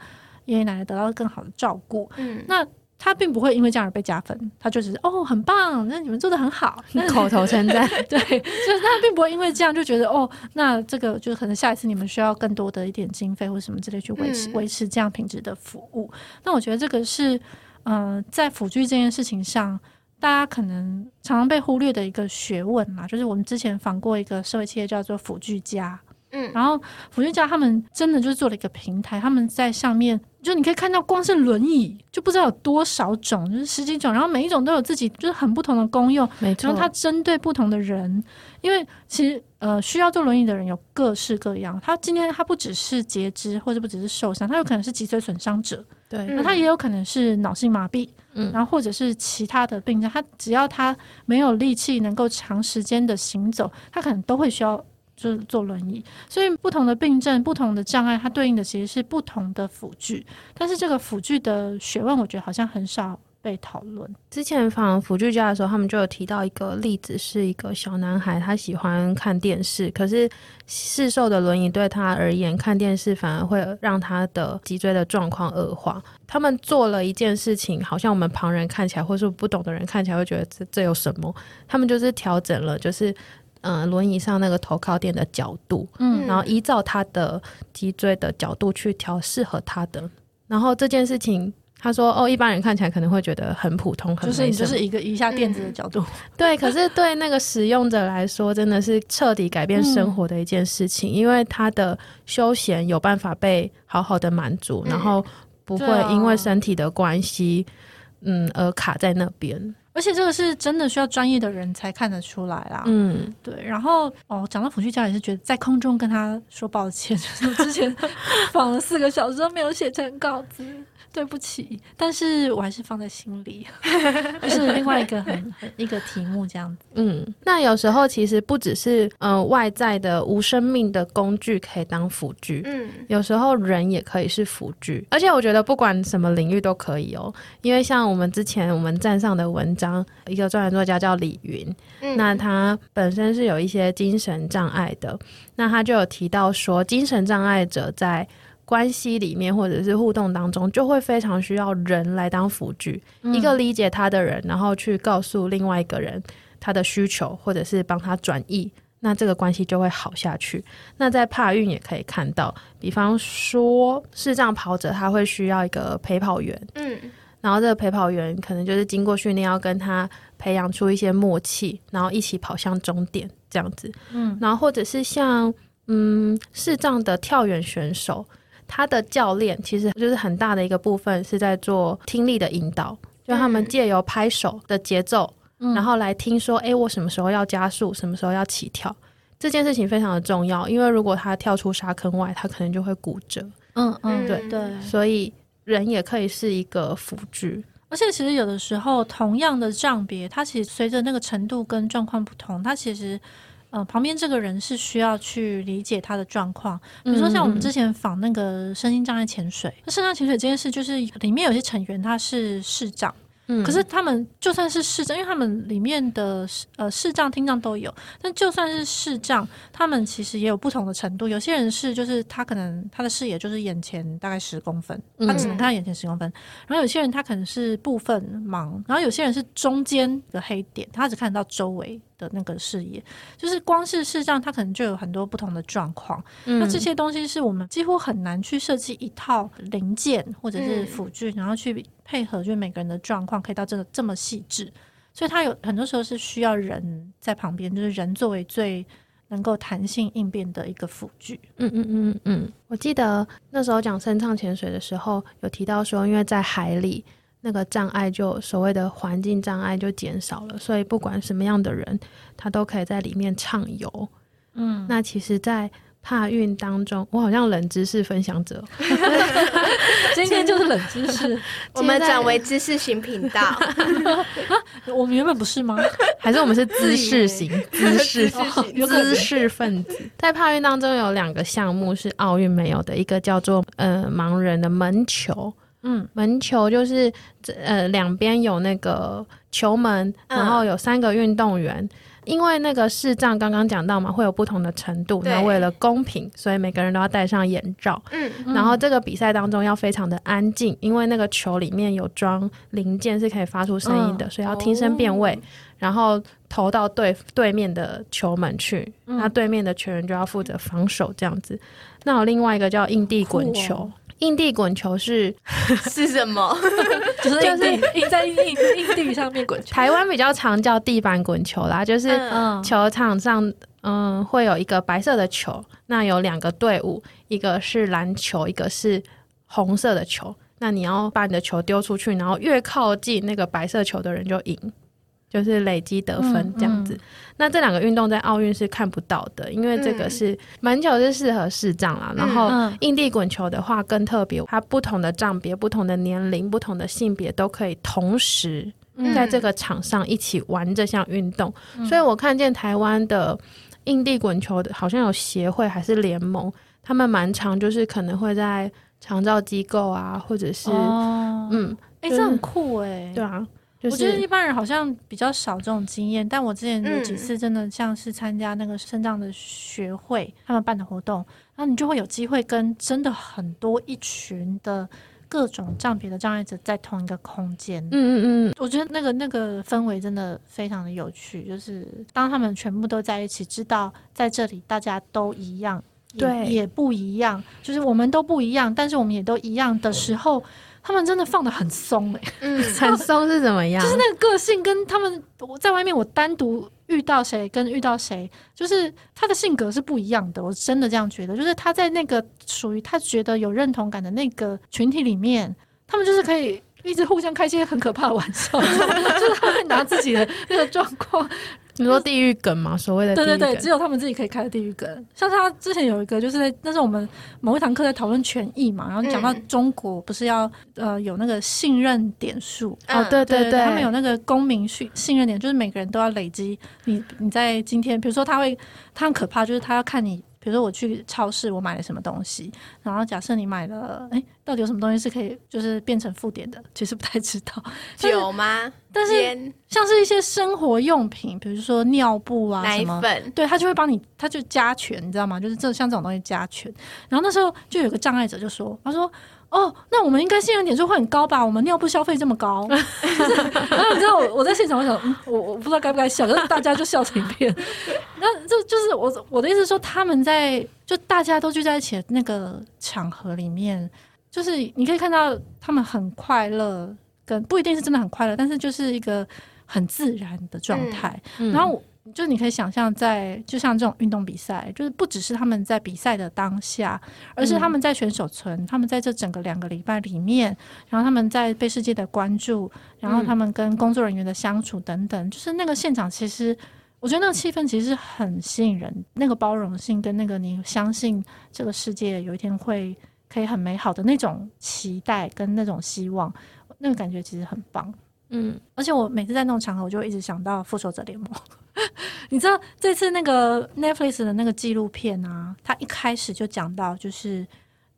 Speaker 3: 爷爷奶奶得到更好的照顾。嗯，那。他并不会因为这样而被加分，他就只是哦很棒，那你们做的很好，
Speaker 7: 口头称赞。
Speaker 3: 对，就是他并不会因为这样就觉得哦，那这个就可能下一次你们需要更多的一点经费或什么之类去维持维、嗯、持这样品质的服务。那我觉得这个是嗯、呃，在辅具这件事情上，大家可能常常被忽略的一个学问嘛，就是我们之前访过一个社会企业叫做辅具家。嗯，然后辅具家他们真的就是做了一个平台，他们在上面，就你可以看到，光是轮椅就不知道有多少种，就是十几种，然后每一种都有自己就是很不同的功用，没错。然后它针对不同的人，因为其实呃需要坐轮椅的人有各式各样，他今天他不只是截肢或者不只是受伤，他有可能是脊髓损伤者，对，那他也有可能是脑性麻痹，嗯，然后或者是其他的病症，他只要他没有力气能够长时间的行走，他可能都会需要。就是坐轮椅，所以不同的病症、不同的障碍，它对应的其实是不同的辅具。但是这个辅具的学问，我觉得好像很少被讨论。
Speaker 7: 之前访辅具家的时候，他们就有提到一个例子，是一个小男孩，他喜欢看电视，可是市售的轮椅对他而言，看电视反而会让他的脊椎的状况恶化。他们做了一件事情，好像我们旁人看起来，或是不懂的人看起来会觉得这这有什么？他们就是调整了，就是。嗯，轮椅上那个头靠垫的角度，嗯，然后依照他的脊椎的角度去调适合他的。然后这件事情他说：“哦，一般人看起来可能会觉得很普通，很
Speaker 3: 就是你就是一个一下垫子的角度。嗯”
Speaker 7: 对，可是对那个使用者来说，真的是彻底改变生活的一件事情，嗯、因为他的休闲有办法被好好的满足，嗯、然后不会因为身体的关系，嗯，而卡在那边。
Speaker 3: 而且这个是真的需要专业的人才看得出来啦。嗯，对。然后哦，讲到辅具家也是觉得在空中跟他说抱歉，就是我之前 放了四个小时都没有写成稿子。对不起，但是我还是放在心里，就是另外一个很很一个题目这样子。
Speaker 7: 嗯，那有时候其实不只是呃外在的无生命的工具可以当辅具，嗯，有时候人也可以是辅具。而且我觉得不管什么领域都可以哦，因为像我们之前我们站上的文章，一个专栏作家叫李云，嗯，那他本身是有一些精神障碍的，那他就有提到说，精神障碍者在关系里面或者是互动当中，就会非常需要人来当辅具，嗯、一个理解他的人，然后去告诉另外一个人他的需求，或者是帮他转译，那这个关系就会好下去。那在帕运也可以看到，比方说视障跑者，他会需要一个陪跑员，嗯，然后这个陪跑员可能就是经过训练，要跟他培养出一些默契，然后一起跑向终点这样子，嗯，然后或者是像嗯视障的跳远选手。他的教练其实就是很大的一个部分是在做听力的引导，就他们借由拍手的节奏，嗯、然后来听说，哎，我什么时候要加速，什么时候要起跳，这件事情非常的重要，因为如果他跳出沙坑外，他可能就会骨折。嗯嗯，对对，所以人也可以是一个辅具，
Speaker 3: 而且其实有的时候同样的障别，它其实随着那个程度跟状况不同，它其实。呃，旁边这个人是需要去理解他的状况，比如说像我们之前访那个身心障碍潜水，那身障潜水这件事，就是里面有些成员他是视障。嗯，可是他们就算是视障，因为他们里面的呃视障、听障都有，但就算是视障，他们其实也有不同的程度。有些人是就是他可能他的视野就是眼前大概十公分，他只能看到眼前十公分。嗯、然后有些人他可能是部分盲，然后有些人是中间的黑点，他只看得到周围的那个视野。就是光是视障，它可能就有很多不同的状况。嗯、那这些东西是我们几乎很难去设计一套零件或者是辅具，嗯、然后去。配合就是每个人的状况，可以到这个这么细致，所以它有很多时候是需要人在旁边，就是人作为最能够弹性应变的一个辅具。
Speaker 7: 嗯嗯嗯嗯，我记得那时候讲深唱潜水的时候，有提到说，因为在海里那个障碍就所谓的环境障碍就减少了，所以不管什么样的人，他都可以在里面畅游。嗯，那其实，在帕运当中，我好像冷知识分享者。
Speaker 3: 今天就是冷知识，
Speaker 6: 我们转为知识型频道。
Speaker 3: 我们原本不是吗？
Speaker 7: 还是我们是知识型？知识型，知识分子。在帕运当中有两个项目是奥运没有的，一个叫做呃盲人的门球。嗯，门球就是呃两边有那个球门，然后有三个运动员。因为那个视障刚刚讲到嘛，会有不同的程度。那为了公平，所以每个人都要戴上眼罩。嗯，然后这个比赛当中要非常的安静，因为那个球里面有装零件是可以发出声音的，嗯、所以要听声辨位，哦、然后投到对对面的球门去。嗯、那对面的球员就要负责防守这样子。那有另外一个叫硬地滚球。硬地滚球是
Speaker 6: 是什么？
Speaker 3: 就是就是硬在硬硬地上面滚球。
Speaker 7: 台湾比较常叫地板滚球啦，就是球场上嗯会有一个白色的球，那有两个队伍，一个是篮球，一个是红色的球。那你要把你的球丢出去，然后越靠近那个白色球的人就赢。就是累积得分这样子，嗯。嗯、那这两个运动在奥运是看不到的，因为这个是门球是适合视障啦，嗯、然后硬地滚球的话更特别，它不同的障别、不同的年龄、不同的性别都可以同时在这个场上一起玩这项运动，嗯、所以我看见台湾的硬地滚球的好像有协会还是联盟，他们蛮常就是可能会在长照机构啊，或者是、哦、嗯，
Speaker 3: 哎、欸，这很酷哎、欸，
Speaker 7: 对啊。
Speaker 3: 就是、我觉得一般人好像比较少这种经验，但我之前有几次真的像是参加那个肾脏的学会他们办的活动，然后你就会有机会跟真的很多一群的各种障别的障碍者在同一个空间。嗯嗯嗯，我觉得那个那个氛围真的非常的有趣，就是当他们全部都在一起，知道在这里大家都一样，对，也不一样，就是我们都不一样，但是我们也都一样的时候。他们真的放的很松哎、欸，
Speaker 7: 嗯，很松是怎么样？
Speaker 3: 就是那个个性跟他们我在外面我单独遇到谁跟遇到谁，就是他的性格是不一样的。我真的这样觉得，就是他在那个属于他觉得有认同感的那个群体里面，他们就是可以一直互相开一些很可怕的玩笑，就是他会拿自己的那个状况。
Speaker 7: 你说地狱梗嘛？所谓的地梗，
Speaker 3: 对对对，只有他们自己可以开的地狱梗。像他之前有一个，就是在那是我们某一堂课在讨论权益嘛，然后讲到中国不是要呃有那个信任点数
Speaker 7: 哦，对对对，
Speaker 3: 他们有那个公民信信任点，就是每个人都要累积。你你在今天，比如说他会，他很可怕，就是他要看你。比如说我去超市，我买了什么东西，然后假设你买了，哎，到底有什么东西是可以就是变成负点的？其实不太知道。
Speaker 6: 酒吗？
Speaker 3: 但是像是一些生活用品，比如说尿布啊什么，
Speaker 6: 奶粉，
Speaker 3: 对，他就会帮你，他就加权，你知道吗？就是这像这种东西加权。然后那时候就有个障碍者就说，他说。哦，那我们应该信任点数会很高吧？我们尿布消费这么高，就是、然后你知道我我在现场，我想，嗯，我我不知道该不该笑，可是 大家就笑成一片。那这就是我我的意思说，他们在就大家都聚在一起的那个场合里面，就是你可以看到他们很快乐，跟不一定是真的很快乐，但是就是一个很自然的状态。嗯、然后。就你可以想象，在就像这种运动比赛，就是不只是他们在比赛的当下，而是他们在选手村，嗯、他们在这整个两个礼拜里面，然后他们在被世界的关注，然后他们跟工作人员的相处等等，嗯、就是那个现场，其实我觉得那个气氛其实很吸引人，那个包容性跟那个你相信这个世界有一天会可以很美好的那种期待跟那种希望，那个感觉其实很棒。嗯，而且我每次在那种场合，我就一直想到复仇者联盟。你知道这次那个 Netflix 的那个纪录片啊，他一开始就讲到，就是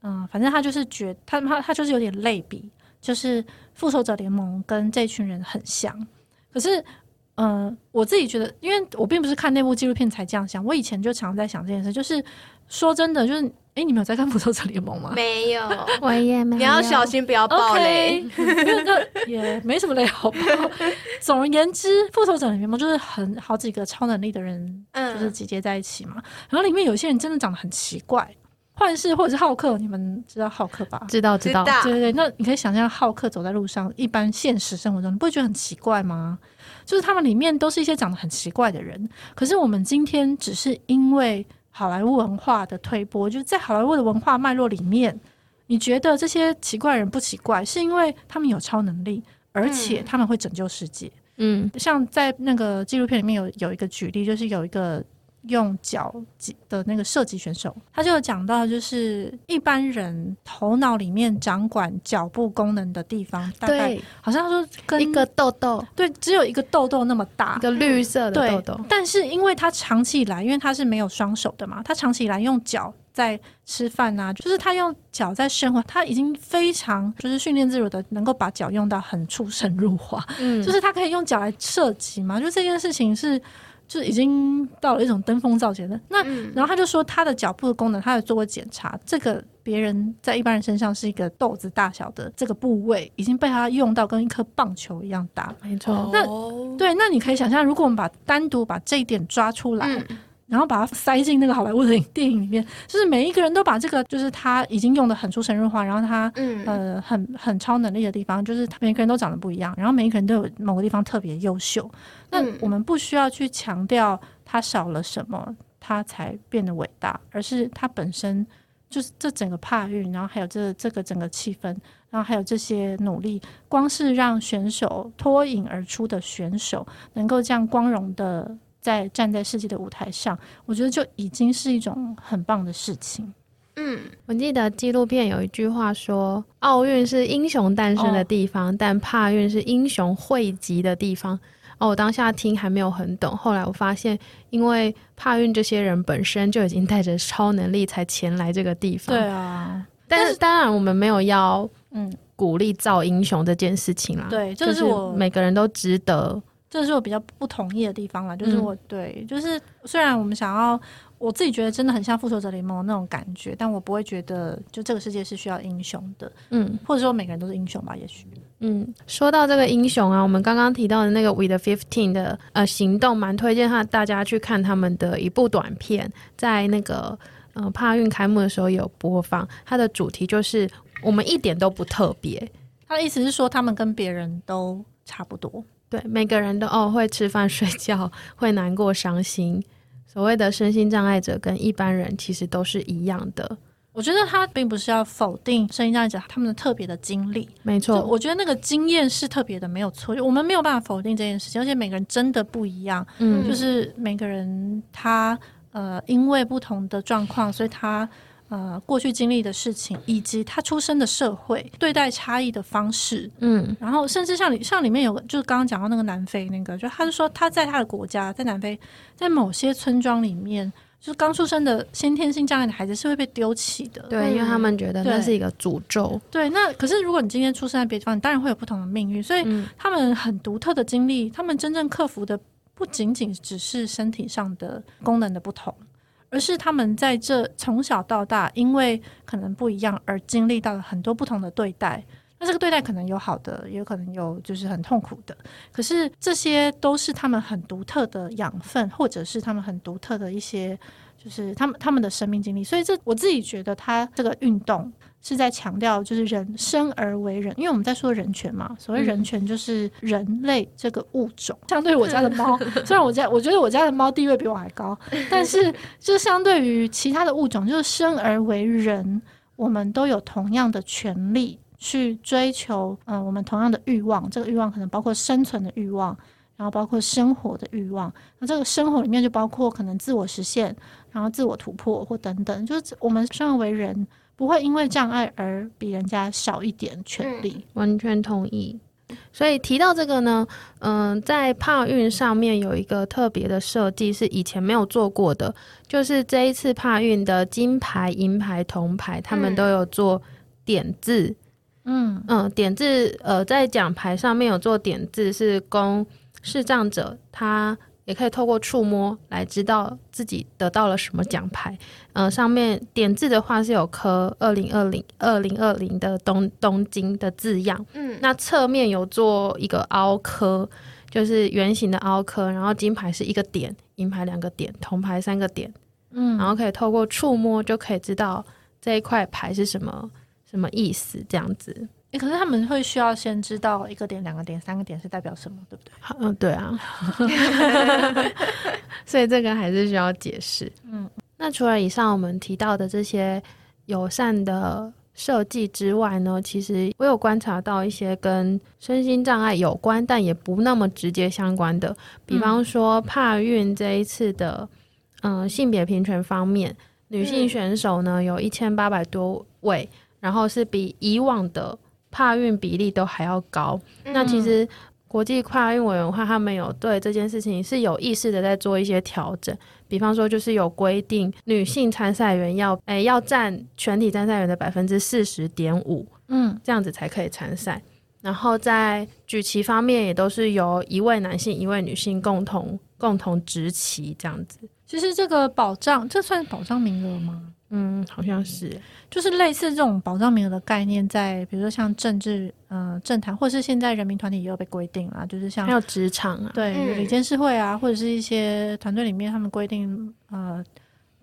Speaker 3: 嗯，反正他就是觉他他他就是有点类比，就是复仇者联盟跟这群人很像。可是嗯，我自己觉得，因为我并不是看那部纪录片才这样想，我以前就常在想这件事，就是说真的，就是。哎，你们有在看《复仇者联盟》吗？
Speaker 6: 没有，
Speaker 7: 我也没有。
Speaker 6: 你要小心，不要爆雷。
Speaker 3: 这也没什么雷好爆。总而言之，《复仇者联盟》就是很好几个超能力的人，就是集结在一起嘛。嗯、然后里面有些人真的长得很奇怪，幻视或者是浩克，你们知道浩克吧？
Speaker 7: 知道，知道。
Speaker 3: 对对对，那你可以想象浩克走在路上，一般现实生活中，你不会觉得很奇怪吗？就是他们里面都是一些长得很奇怪的人，可是我们今天只是因为。好莱坞文化的推波，就是在好莱坞的文化脉络里面，你觉得这些奇怪人不奇怪，是因为他们有超能力，而且他们会拯救世界。嗯，像在那个纪录片里面有有一个举例，就是有一个。用脚击的那个射击选手，他就有讲到，就是一般人头脑里面掌管脚部功能的地方，大概好像说跟
Speaker 7: 一个痘痘，
Speaker 3: 对，只有一个痘痘那么大，
Speaker 7: 一个绿色的痘痘。
Speaker 3: 但是因为他长期以来，因为他是没有双手的嘛，他长期以来用脚在吃饭啊，就是他用脚在生活，他已经非常就是训练自如的，能够把脚用到很出神入化。嗯，就是他可以用脚来射击嘛，就这件事情是。就已经到了一种登峰造极的那，嗯、然后他就说他的脚部的功能，他有做过检查，这个别人在一般人身上是一个豆子大小的这个部位，已经被他用到跟一颗棒球一样大。
Speaker 7: 没错，
Speaker 3: 那对，那你可以想象，如果我们把单独把这一点抓出来。嗯然后把它塞进那个好莱坞的电影里面，就是每一个人都把这个，就是他已经用的很出神入化，然后他，嗯，呃，很很超能力的地方，就是每一个人都长得不一样，然后每一个人都有某个地方特别优秀。那我们不需要去强调他少了什么，他才变得伟大，而是他本身就是这整个帕运，然后还有这这个整个气氛，然后还有这些努力，光是让选手脱颖而出的选手能够这样光荣的。在站在世界的舞台上，我觉得就已经是一种很棒的事情。
Speaker 7: 嗯，我记得纪录片有一句话说：“奥运是英雄诞生的地方，哦、但帕运是英雄汇集的地方。”哦，我当下听还没有很懂，后来我发现，因为帕运这些人本身就已经带着超能力才前来这个地方。
Speaker 3: 对啊，
Speaker 7: 但是当然我们没有要嗯鼓励造英雄这件事情啦。
Speaker 3: 对，就是我
Speaker 7: 每个人都值得。
Speaker 3: 这是我比较不同意的地方了，就是我对，就是虽然我们想要，我自己觉得真的很像复仇者联盟那种感觉，但我不会觉得就这个世界是需要英雄的，嗯，或者说每个人都是英雄吧，也许，
Speaker 7: 嗯，说到这个英雄啊，我们刚刚提到的那个 We the Fifteen 的呃行动，蛮推荐他大家去看他们的一部短片，在那个呃帕运开幕的时候有播放，它的主题就是我们一点都不特别。
Speaker 3: 他的意思是说，他们跟别人都差不多。
Speaker 7: 对，每个人都哦会吃饭、睡觉，会难过、伤心。所谓的身心障碍者跟一般人其实都是一样的。
Speaker 3: 我觉得他并不是要否定身心障碍者他们的特别的经历，
Speaker 7: 没错。
Speaker 3: 我觉得那个经验是特别的，没有错。我们没有办法否定这件事情，而且每个人真的不一样。嗯，就是每个人他呃，因为不同的状况，所以他。呃，过去经历的事情，以及他出生的社会对待差异的方式，嗯，然后甚至像里像里面有个，就是刚刚讲到那个南非那个，就他是说他在他的国家，在南非，在某些村庄里面，就是刚出生的先天性障碍的孩子是会被丢弃的，
Speaker 7: 对，因为他们觉得那是一个诅咒。
Speaker 3: 对，那可是如果你今天出生在别的地方，你当然会有不同的命运，所以他们很独特的经历，他们真正克服的不仅仅只是身体上的功能的不同。而是他们在这从小到大，因为可能不一样而经历到了很多不同的对待。那这个对待可能有好的，也有可能有就是很痛苦的。可是这些都是他们很独特的养分，或者是他们很独特的一些，就是他们他们的生命经历。所以这我自己觉得，他这个运动。是在强调，就是人生而为人，因为我们在说人权嘛。所谓人权，就是人类这个物种。嗯、相对于我家的猫，虽然我家我觉得我家的猫地位比我还高，但是就相对于其他的物种，就是生而为人，我们都有同样的权利去追求，嗯、呃，我们同样的欲望。这个欲望可能包括生存的欲望，然后包括生活的欲望。那这个生活里面就包括可能自我实现，然后自我突破或等等，就是我们生而为人。不会因为障碍而比人家少一点权利，
Speaker 7: 完全同意。所以提到这个呢，嗯、呃，在帕运上面有一个特别的设计，是以前没有做过的，就是这一次帕运的金牌、银牌、铜牌，他们都有做点字。嗯嗯，点字，呃，在奖牌上面有做点字，是供视障者他。也可以透过触摸来知道自己得到了什么奖牌。呃，上面点字的话是有刻二零二零二零二零的东东京的字样。嗯，那侧面有做一个凹刻，就是圆形的凹刻。然后金牌是一个点，银牌两个点，铜牌三个点。嗯，然后可以透过触摸就可以知道这一块牌是什么什么意思，这样子。
Speaker 3: 欸，可是他们会需要先知道一个点、两个点、三个点是代表什么，对不对？
Speaker 7: 嗯，对啊。所以这个还是需要解释。嗯，那除了以上我们提到的这些友善的设计之外呢，其实我有观察到一些跟身心障碍有关，但也不那么直接相关的。比方说帕运这一次的，嗯，性别平权方面，女性选手呢有一千八百多位，然后是比以往的。帕运比例都还要高，那其实国际跨运委员会他们有对这件事情是有意识的在做一些调整，比方说就是有规定女性参赛员要诶、欸、要占全体参赛员的百分之四十点五，嗯，这样子才可以参赛。然后在举旗方面也都是由一位男性一位女性共同共同执旗这样子。
Speaker 3: 其实这个保障，这算保障名额吗？
Speaker 7: 嗯，好像是，
Speaker 3: 就是类似这种保障名额的概念，在比如说像政治、呃政坛，或是现在人民团体也有被规定啊，就是像
Speaker 7: 还有职场啊，
Speaker 3: 对，理监事会啊，或者是一些团队里面，他们规定呃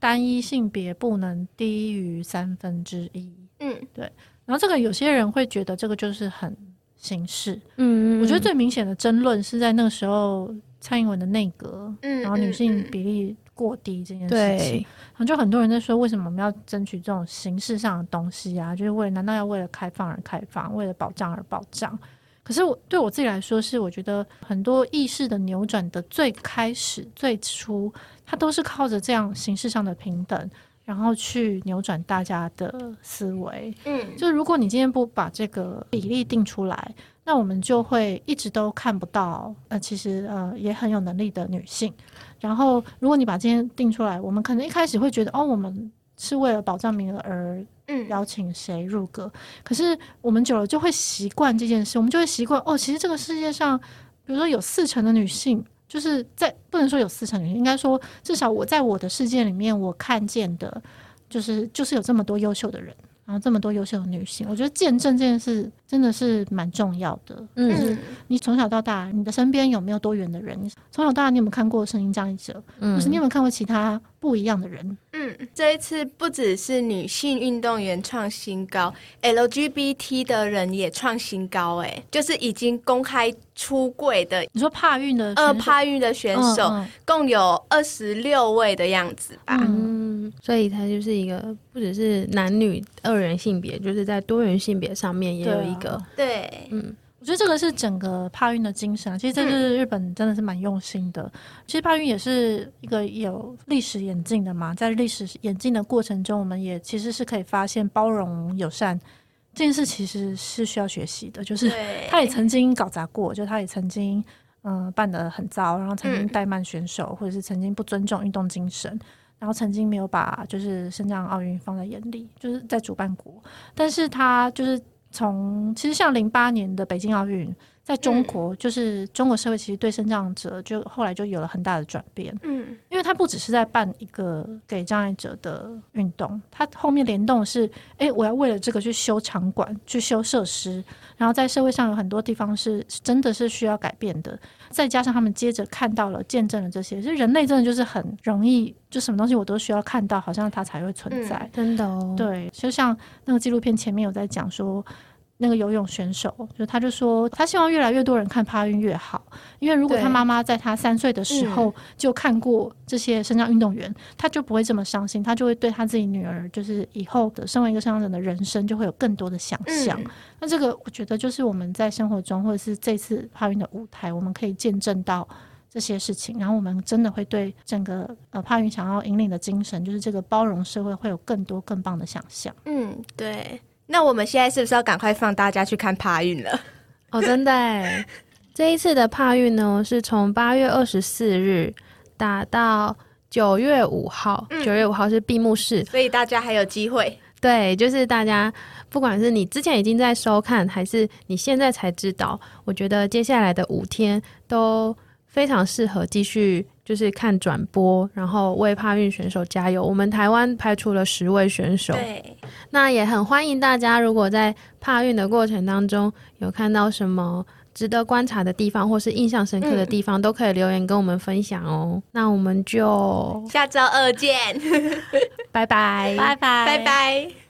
Speaker 3: 单一性别不能低于三分之一，嗯，对。然后这个有些人会觉得这个就是很形式，嗯，我觉得最明显的争论是在那个时候蔡英文的内阁，嗯，然后女性比例。过低这件事情，然后就很多人在说，为什么我们要争取这种形式上的东西啊？就是为难道要为了开放而开放，为了保障而保障？可是我对我自己来说，是我觉得很多意识的扭转的最开始、最初，它都是靠着这样形式上的平等，然后去扭转大家的思维。嗯，就如果你今天不把这个比例定出来，那我们就会一直都看不到，呃，其实呃也很有能力的女性。然后，如果你把今天定出来，我们可能一开始会觉得，哦，我们是为了保障名额而邀请谁入阁。嗯。可是我们久了就会习惯这件事，我们就会习惯，哦，其实这个世界上，比如说有四成的女性，就是在不能说有四成女性，应该说至少我在我的世界里面，我看见的，就是就是有这么多优秀的人。然后这么多优秀的女性，我觉得见证这件事真的是蛮重要的。嗯，就是你从小到大，你的身边有没有多元的人？从小到大，你有没有看过声音障碍者？嗯，或是你有没有看过其他不一样的人？
Speaker 6: 嗯，这一次不只是女性运动员创新高，LGBT 的人也创新高，哎，就是已经公开出柜的。
Speaker 3: 你说帕运的
Speaker 6: 呃，帕运的选手、嗯嗯、共有二十六位的样子吧？
Speaker 7: 嗯，所以它就是一个不只是男女二人性别，就是在多元性别上面也有一
Speaker 6: 个对，
Speaker 3: 嗯。我觉得这个是整个帕运的精神啊，其实这是日本真的是蛮用心的。嗯、其实帕运也是一个有历史演进的嘛，在历史演进的过程中，我们也其实是可以发现包容友善这件事其实是需要学习的。就是他也曾经搞砸过，就他也曾经嗯、呃、办得很糟，然后曾经怠慢选手，嗯、或者是曾经不尊重运动精神，然后曾经没有把就是身障奥运放在眼里，就是在主办国，但是他就是。从其实像零八年的北京奥运，在中国、嗯、就是中国社会其实对身障者就后来就有了很大的转变，嗯，因为他不只是在办一个给障碍者的运动，他后面联动是，哎、欸，我要为了这个去修场馆、去修设施，然后在社会上有很多地方是真的是需要改变的，再加上他们接着看到了、见证了这些，其实人类真的就是很容易，就什么东西我都需要看到，好像它才会存在，嗯、
Speaker 7: 真的哦，
Speaker 3: 对，就像那个纪录片前面有在讲说。那个游泳选手，就他就说，他希望越来越多人看帕运越好，因为如果他妈妈在他三岁的时候就看过这些身障运动员，嗯、他就不会这么伤心，他就会对他自己女儿，就是以后的身为一个身障人的人生，就会有更多的想象。嗯、那这个我觉得就是我们在生活中，或者是这次帕运的舞台，我们可以见证到这些事情，然后我们真的会对整个呃帕云想要引领的精神，就是这个包容社会，会有更多更棒的想象。
Speaker 6: 嗯，对。那我们现在是不是要赶快放大家去看帕运了？
Speaker 7: 哦，真的，这一次的帕运呢，是从八月二十四日打到九月五号，九、嗯、月五号是闭幕式，
Speaker 6: 所以大家还有机会。
Speaker 7: 对，就是大家，不管是你之前已经在收看，还是你现在才知道，我觉得接下来的五天都非常适合继续。就是看转播，然后为帕运选手加油。我们台湾派出了十位选手，
Speaker 6: 对，
Speaker 7: 那也很欢迎大家。如果在帕运的过程当中有看到什么值得观察的地方，或是印象深刻的地方，嗯、都可以留言跟我们分享哦。那我们就
Speaker 6: 下周二见，
Speaker 7: 拜拜，
Speaker 6: 拜拜，拜拜。